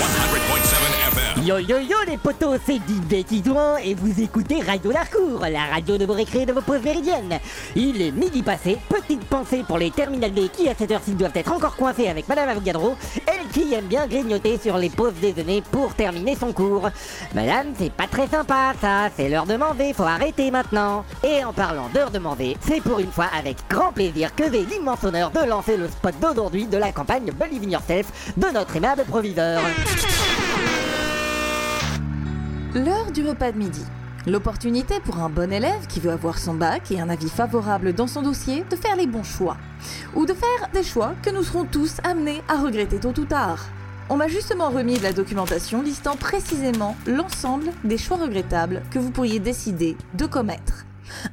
100.7 Yo yo yo les potos, c'est Dick Titouan et vous écoutez Radio Larcourt, la radio de vos récrés et de vos pauses méridiennes. Il est midi passé, petite pensée pour les terminales D qui à cette heure-ci doivent être encore coincés avec Madame Avogadro, elle qui aime bien grignoter sur les pauses déjeuner pour terminer son cours. Madame, c'est pas très sympa ça, c'est l'heure de manger, faut arrêter maintenant. Et en parlant d'heure de manger, c'est pour une fois avec grand plaisir que j'ai l'immense honneur de lancer le spot d'aujourd'hui de la campagne Believe in Yourself de notre aimable proviseur. L'heure du repas de midi. L'opportunité pour un bon élève qui veut avoir son bac et un avis favorable dans son dossier de faire les bons choix. Ou de faire des choix que nous serons tous amenés à regretter tôt ou tard. On m'a justement remis de la documentation listant précisément l'ensemble des choix regrettables que vous pourriez décider de commettre.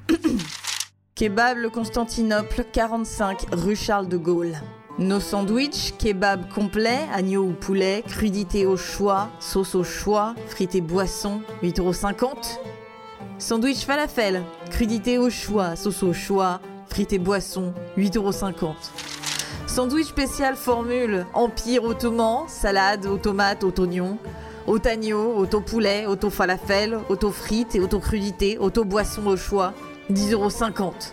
Kebab le Constantinople, 45 rue Charles de Gaulle. Nos sandwichs, kebab complet, agneau ou poulet, crudité au choix, sauce au choix, frites et boissons, 8,50€. Sandwich falafel, crudité au choix, sauce au choix, frites et boissons, 8,50€. Sandwich spécial formule, empire ottoman, salade aux tomates, aux oignons, au agneau, auto poulet, auto falafel, auto frites et auto crudité, auto boisson au choix, 10,50€.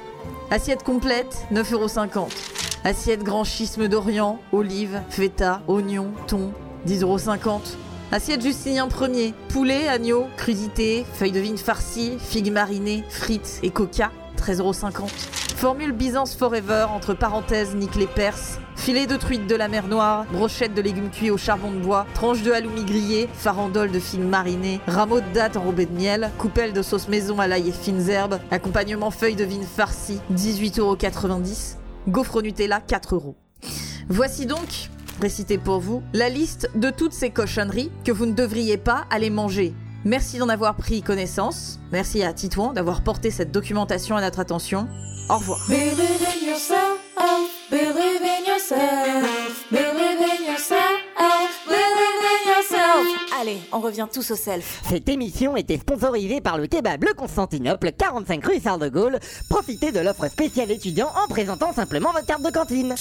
Assiette complète, 9,50€. Assiette grand schisme d'Orient, olives, feta, oignons, thon, 10,50€. Assiette Justinien premier, poulet, agneau, crudité, feuilles de vigne farcies, figues marinées, frites et coca, 13,50€. Formule Byzance Forever, entre parenthèses, nique les Perses. Filet de truite de la mer Noire, brochette de légumes cuits au charbon de bois, tranche de halloumi grillé, farandole de figues marinées, rameau de date enrobé de miel, coupelle de sauce maison à l'ail et fines herbes, accompagnement feuilles de vigne farcies, 18,90€. Gaufre au Nutella, 4 euros. Voici donc, récité pour vous, la liste de toutes ces cochonneries que vous ne devriez pas aller manger. Merci d'en avoir pris connaissance. Merci à Titouan d'avoir porté cette documentation à notre attention. Au revoir. Allez, on revient tous au self. Cette émission était sponsorisée par le kebab Le Constantinople, 45 rue Charles de Gaulle. Profitez de l'offre spéciale étudiant en présentant simplement votre carte de cantine.